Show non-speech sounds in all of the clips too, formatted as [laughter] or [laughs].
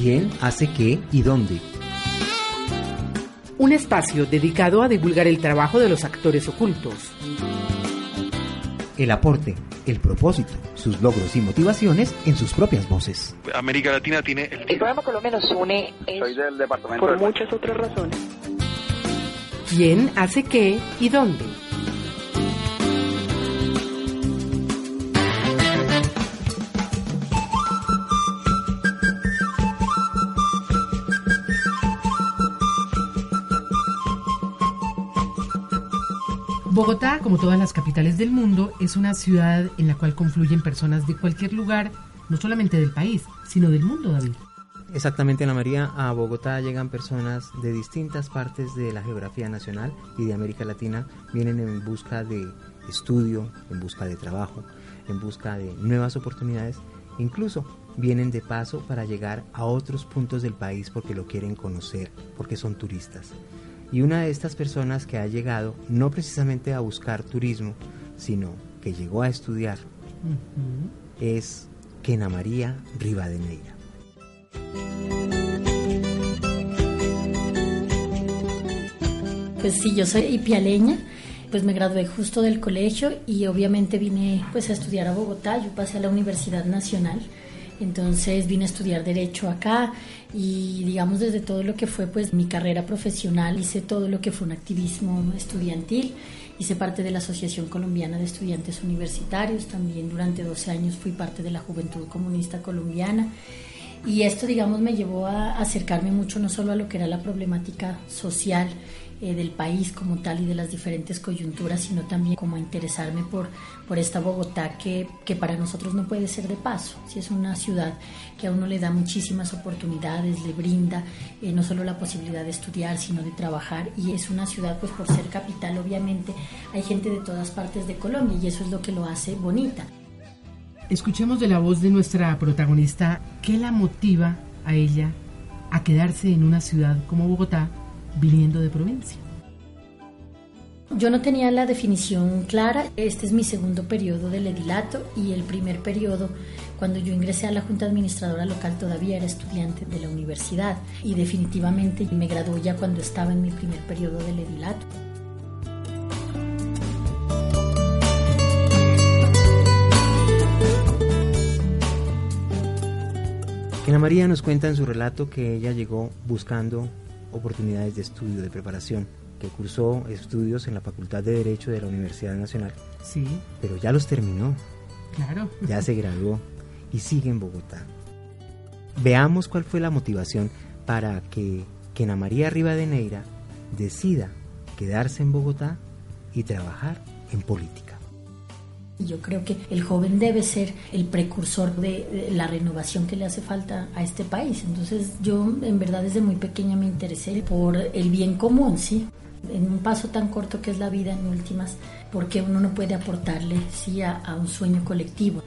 ¿Quién hace qué y dónde? Un espacio dedicado a divulgar el trabajo de los actores ocultos. El aporte, el propósito, sus logros y motivaciones en sus propias voces. América Latina tiene el... El programa Colombia nos une Soy del departamento por de- muchas otras razones. ¿Quién hace qué y dónde? Bogotá, como todas las capitales del mundo, es una ciudad en la cual confluyen personas de cualquier lugar, no solamente del país, sino del mundo, David. Exactamente, Ana María, a Bogotá llegan personas de distintas partes de la geografía nacional y de América Latina. Vienen en busca de estudio, en busca de trabajo, en busca de nuevas oportunidades. Incluso vienen de paso para llegar a otros puntos del país porque lo quieren conocer, porque son turistas. Y una de estas personas que ha llegado no precisamente a buscar turismo, sino que llegó a estudiar, es Kena María Rivadeneira. Pues sí, yo soy ipialeña, pues me gradué justo del colegio y obviamente vine pues a estudiar a Bogotá, yo pasé a la Universidad Nacional, entonces vine a estudiar derecho acá y digamos desde todo lo que fue pues mi carrera profesional, hice todo lo que fue un activismo estudiantil, hice parte de la Asociación Colombiana de Estudiantes Universitarios, también durante 12 años fui parte de la Juventud Comunista Colombiana. Y esto, digamos, me llevó a acercarme mucho no solo a lo que era la problemática social eh, del país como tal y de las diferentes coyunturas, sino también como interesarme por, por esta Bogotá que, que para nosotros no puede ser de paso. Si es una ciudad que a uno le da muchísimas oportunidades, le brinda eh, no solo la posibilidad de estudiar, sino de trabajar. Y es una ciudad, pues por ser capital, obviamente, hay gente de todas partes de Colombia y eso es lo que lo hace bonita. Escuchemos de la voz de nuestra protagonista qué la motiva a ella a quedarse en una ciudad como Bogotá viniendo de provincia. Yo no tenía la definición clara. Este es mi segundo periodo del edilato y el primer periodo, cuando yo ingresé a la Junta Administradora Local, todavía era estudiante de la universidad y definitivamente me gradué ya cuando estaba en mi primer periodo del edilato. Ana María nos cuenta en su relato que ella llegó buscando oportunidades de estudio, de preparación, que cursó estudios en la Facultad de Derecho de la Universidad Nacional, Sí, pero ya los terminó, claro. ya se graduó y sigue en Bogotá. Veamos cuál fue la motivación para que, que Ana María Rivadeneira decida quedarse en Bogotá y trabajar en política. Y Yo creo que el joven debe ser el precursor de, la renovación que le hace falta a este país. Entonces yo en verdad desde muy pequeña me interesé por el bien común, ¿sí? En un paso tan corto que es la vida en últimas, porque uno no puede aportarle sí a un sueño colectivo.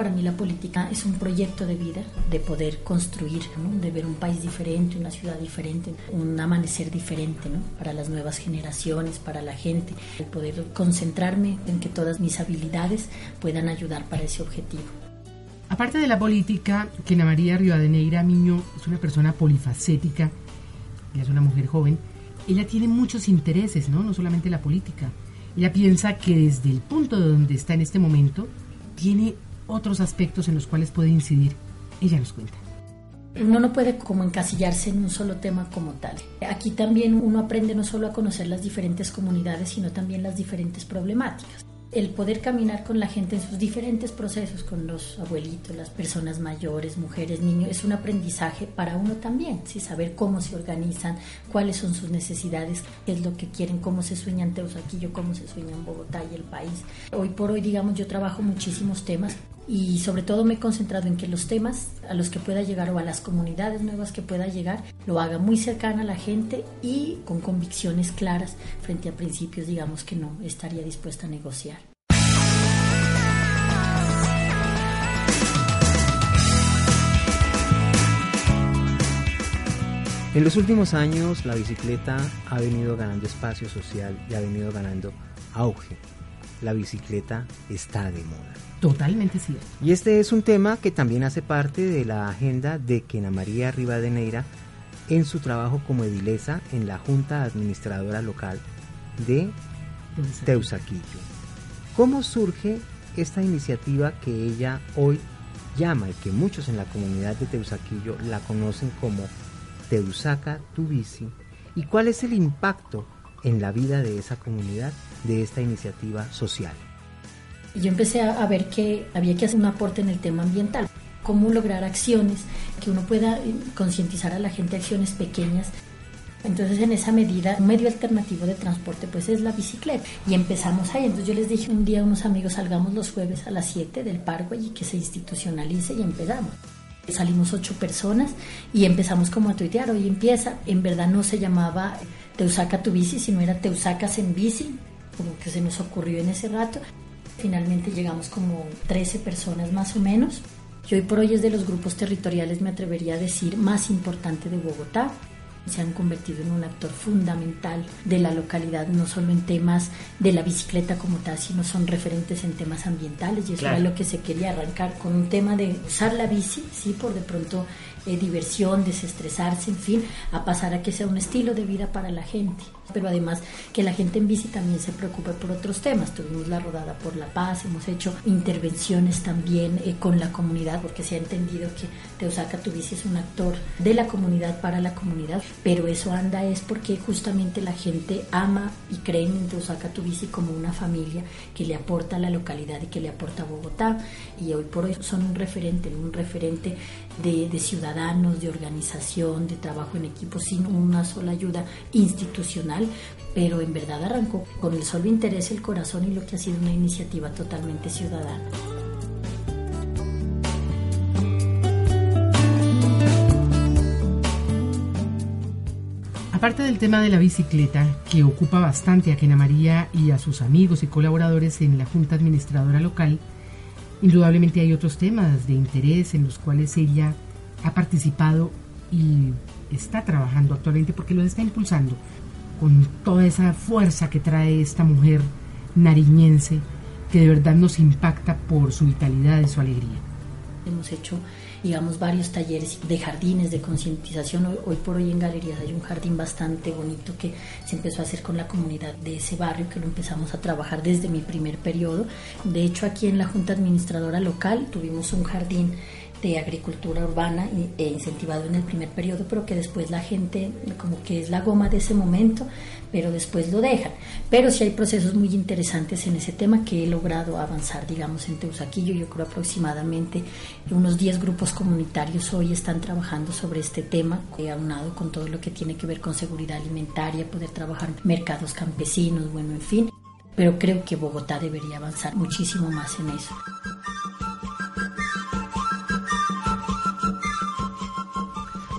Para mí la política es un proyecto de vida, de poder construir, ¿no? de ver un país diferente, una ciudad diferente, un amanecer diferente ¿no? para las nuevas generaciones, para la gente, el poder concentrarme en que todas mis habilidades puedan ayudar para ese objetivo. Aparte de la política, Kena María Rivadeneira Miño es una persona polifacética, ella es una mujer joven, ella tiene muchos intereses, ¿no? No solamente la política. Ella piensa que desde el punto de donde está en este momento, tiene otros aspectos en los cuales puede incidir. Ella nos cuenta. Uno no puede como encasillarse en un solo tema como tal. Aquí también uno aprende no solo a conocer las diferentes comunidades, sino también las diferentes problemáticas. El poder caminar con la gente en sus diferentes procesos, con los abuelitos, las personas mayores, mujeres, niños, es un aprendizaje para uno también, ¿sí? saber cómo se organizan, cuáles son sus necesidades, qué es lo que quieren, cómo se sueñan Teusaquillo, cómo se sueña en Bogotá y el país. Hoy por hoy, digamos, yo trabajo muchísimos temas y sobre todo me he concentrado en que los temas a los que pueda llegar o a las comunidades nuevas que pueda llegar lo haga muy cercana a la gente y con convicciones claras frente a principios digamos que no estaría dispuesta a negociar. En los últimos años la bicicleta ha venido ganando espacio social y ha venido ganando auge. La bicicleta está de moda. Totalmente cierto. Y este es un tema que también hace parte de la agenda de Kena María Rivadeneira en su trabajo como edilesa en la Junta Administradora Local de Teusaquillo. ¿Cómo surge esta iniciativa que ella hoy llama y que muchos en la comunidad de Teusaquillo la conocen como Teusaca tu bici? ¿Y cuál es el impacto en la vida de esa comunidad de esta iniciativa social? Yo empecé a ver que había que hacer un aporte en el tema ambiental cómo lograr acciones, que uno pueda eh, concientizar a la gente acciones pequeñas. Entonces, en esa medida, un medio alternativo de transporte pues es la bicicleta. Y empezamos ahí. Entonces, yo les dije un día a unos amigos, salgamos los jueves a las 7 del parque y que se institucionalice y empezamos. Salimos ocho personas y empezamos como a tuitear, hoy empieza, en verdad no se llamaba Teusaca tu bici, sino era Teusacas en bici, como que se nos ocurrió en ese rato. Finalmente llegamos como 13 personas más o menos que hoy por hoy es de los grupos territoriales, me atrevería a decir, más importante de Bogotá. Se han convertido en un actor fundamental de la localidad, no solo en temas de la bicicleta como tal, sino son referentes en temas ambientales. Y eso era lo que se quería arrancar con un tema de usar la bici, sí, por de pronto eh, diversión, desestresarse, en fin, a pasar a que sea un estilo de vida para la gente. Pero además que la gente en bici también se preocupe por otros temas. Tuvimos la rodada por la paz, hemos hecho intervenciones también eh, con la comunidad, porque se ha entendido que Teosaca Tu Bici es un actor de la comunidad para la comunidad, pero eso anda es porque justamente la gente ama y cree en Teosaca Tu Bici como una familia que le aporta a la localidad y que le aporta a Bogotá. Y hoy por hoy son un referente, un referente de ciudad de organización, de trabajo en equipo, sin una sola ayuda institucional, pero en verdad arrancó con el solo interés, el corazón y lo que ha sido una iniciativa totalmente ciudadana. Aparte del tema de la bicicleta, que ocupa bastante a Kena María y a sus amigos y colaboradores en la Junta Administradora Local, indudablemente hay otros temas de interés en los cuales ella ha participado y está trabajando actualmente porque lo está impulsando con toda esa fuerza que trae esta mujer nariñense que de verdad nos impacta por su vitalidad y su alegría. Hemos hecho, digamos, varios talleres de jardines de concientización. Hoy, por hoy en Galerías hay un jardín bastante bonito que se empezó a hacer con la comunidad de ese barrio, que lo empezamos a trabajar desde mi primer periodo. De hecho, aquí en la Junta Administradora Local tuvimos un jardín de agricultura urbana e incentivado en el primer periodo, pero que después la gente como que es la goma de ese momento, pero después lo dejan. Pero sí hay procesos muy interesantes en ese tema que he logrado avanzar, digamos, en Teusaquillo. Yo creo aproximadamente unos 10 grupos comunitarios hoy están trabajando sobre este tema, he aunado con todo lo que tiene que ver con seguridad alimentaria, poder trabajar mercados campesinos, bueno, en fin. Pero creo que Bogotá debería avanzar muchísimo más en eso.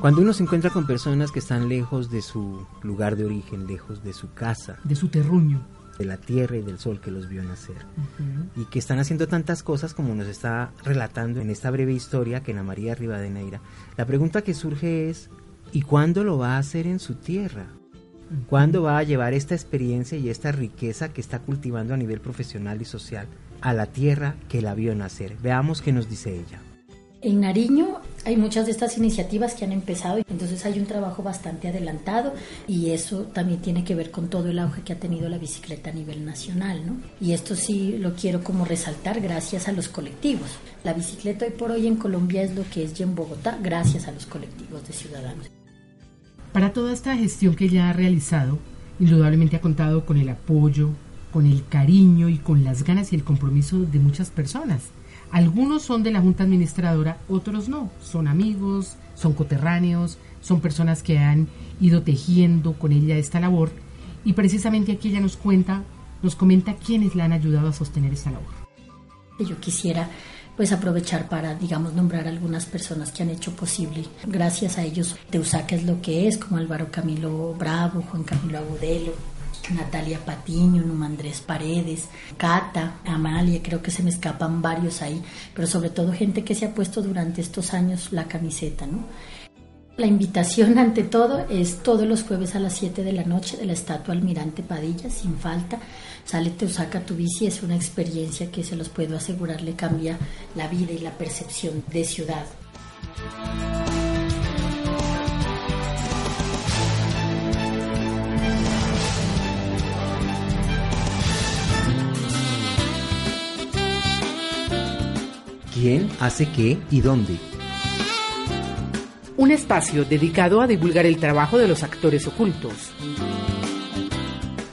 Cuando uno se encuentra con personas que están lejos de su lugar de origen, lejos de su casa, de su terruño, de la tierra y del sol que los vio nacer, y que están haciendo tantas cosas como nos está relatando en esta breve historia que Ana María Rivadeneira, la pregunta que surge es, ¿y cuándo lo va a hacer en su tierra? ¿Cuándo va a llevar esta experiencia y esta riqueza que está cultivando a nivel profesional y social a la tierra que la vio nacer? Veamos qué nos dice ella. En Nariño hay muchas de estas iniciativas que han empezado, entonces hay un trabajo bastante adelantado y eso también tiene que ver con todo el auge que ha tenido la bicicleta a nivel nacional, ¿no? Y esto sí lo quiero como resaltar gracias a los colectivos. La bicicleta hoy por hoy en Colombia es lo que es ya en Bogotá gracias a los colectivos de ciudadanos. Para toda esta gestión que ella ha realizado, indudablemente ha contado con el apoyo, con el cariño y con las ganas y el compromiso de muchas personas algunos son de la Junta Administradora, otros no. Son amigos, son coterráneos, son personas que han ido tejiendo con ella esta labor. Y precisamente aquí ella nos cuenta, nos comenta quiénes la han ayudado a sostener esta labor. Yo quisiera pues aprovechar para, digamos, nombrar algunas personas que han hecho posible. Gracias a ellos, Teusaca es lo que es, como Álvaro Camilo Bravo, Juan Camilo Agudelo, Natalia Patiño, Numa Andrés Paredes, Cata, Amalia, creo que se me escapan varios ahí, pero sobre todo gente que se ha puesto durante estos años la camiseta, ¿no? La invitación [laughs] ante todo es todos los jueves a las 7 de la noche de la estatua Almirante Padilla, sin falta. Sale, te saca tu bici, es una experiencia que se los puedo asegurar le cambia la vida y la percepción de ciudad. ¿Quién hace qué y dónde? Un espacio dedicado a divulgar el trabajo de los actores ocultos.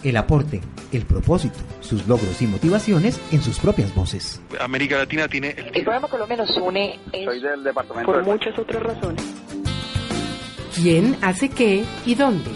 El aporte, el propósito, sus logros y motivaciones en sus propias voces. América Latina tiene el... El programa Colombia nos une es Soy del departamento por de- muchas otras razones. ¿Quién hace qué y dónde?